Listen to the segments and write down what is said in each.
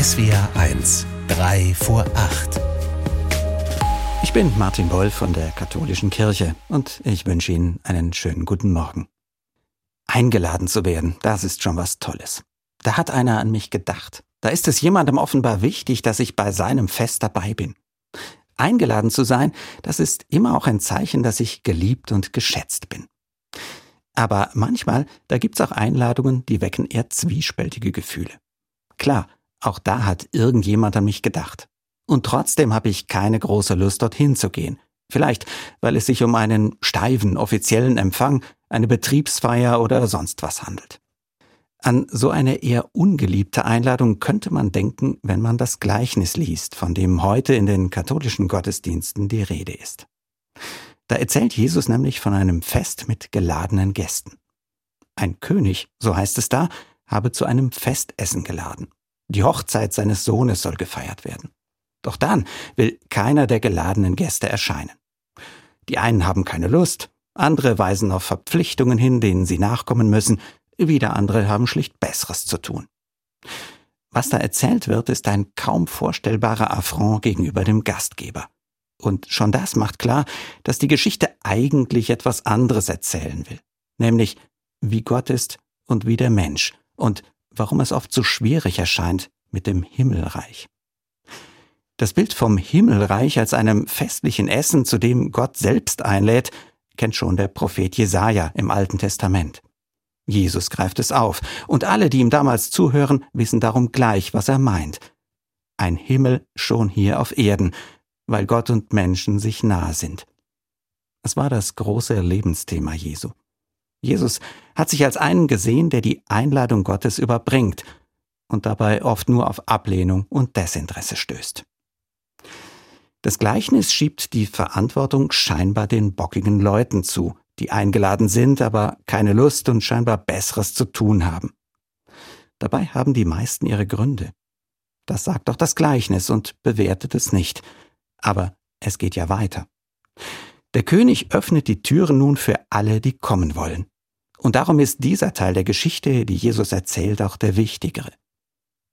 SWR 1, 3 vor 8. Ich bin Martin Boll von der Katholischen Kirche und ich wünsche Ihnen einen schönen guten Morgen. Eingeladen zu werden, das ist schon was Tolles. Da hat einer an mich gedacht. Da ist es jemandem offenbar wichtig, dass ich bei seinem Fest dabei bin. Eingeladen zu sein, das ist immer auch ein Zeichen, dass ich geliebt und geschätzt bin. Aber manchmal, da gibt's auch Einladungen, die wecken eher zwiespältige Gefühle. Klar, auch da hat irgendjemand an mich gedacht. Und trotzdem habe ich keine große Lust, dorthin zu gehen. Vielleicht, weil es sich um einen steifen offiziellen Empfang, eine Betriebsfeier oder sonst was handelt. An so eine eher ungeliebte Einladung könnte man denken, wenn man das Gleichnis liest, von dem heute in den katholischen Gottesdiensten die Rede ist. Da erzählt Jesus nämlich von einem Fest mit geladenen Gästen. Ein König, so heißt es da, habe zu einem Festessen geladen. Die Hochzeit seines Sohnes soll gefeiert werden. Doch dann will keiner der geladenen Gäste erscheinen. Die einen haben keine Lust, andere weisen auf Verpflichtungen hin, denen sie nachkommen müssen, wieder andere haben schlicht Besseres zu tun. Was da erzählt wird, ist ein kaum vorstellbarer Affront gegenüber dem Gastgeber. Und schon das macht klar, dass die Geschichte eigentlich etwas anderes erzählen will, nämlich wie Gott ist und wie der Mensch und warum es oft so schwierig erscheint mit dem Himmelreich. Das Bild vom Himmelreich als einem festlichen Essen, zu dem Gott selbst einlädt, kennt schon der Prophet Jesaja im Alten Testament. Jesus greift es auf, und alle, die ihm damals zuhören, wissen darum gleich, was er meint. Ein Himmel schon hier auf Erden, weil Gott und Menschen sich nahe sind. Es war das große Lebensthema Jesu. Jesus hat sich als einen gesehen, der die Einladung Gottes überbringt und dabei oft nur auf Ablehnung und Desinteresse stößt. Das Gleichnis schiebt die Verantwortung scheinbar den bockigen Leuten zu, die eingeladen sind, aber keine Lust und scheinbar Besseres zu tun haben. Dabei haben die meisten ihre Gründe. Das sagt doch das Gleichnis und bewertet es nicht. Aber es geht ja weiter. Der König öffnet die Türen nun für alle, die kommen wollen. Und darum ist dieser Teil der Geschichte, die Jesus erzählt, auch der wichtigere.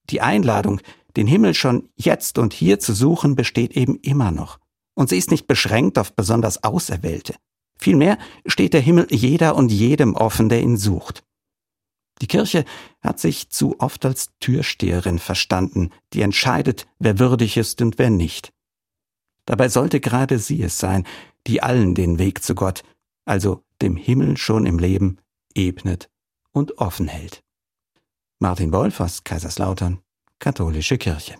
Die Einladung, den Himmel schon jetzt und hier zu suchen, besteht eben immer noch. Und sie ist nicht beschränkt auf besonders Auserwählte. Vielmehr steht der Himmel jeder und jedem offen, der ihn sucht. Die Kirche hat sich zu oft als Türsteherin verstanden, die entscheidet, wer würdig ist und wer nicht. Dabei sollte gerade sie es sein, die allen den Weg zu Gott, also dem Himmel schon im Leben, ebnet und offen hält. Martin Wolf aus Kaiserslautern, Katholische Kirche.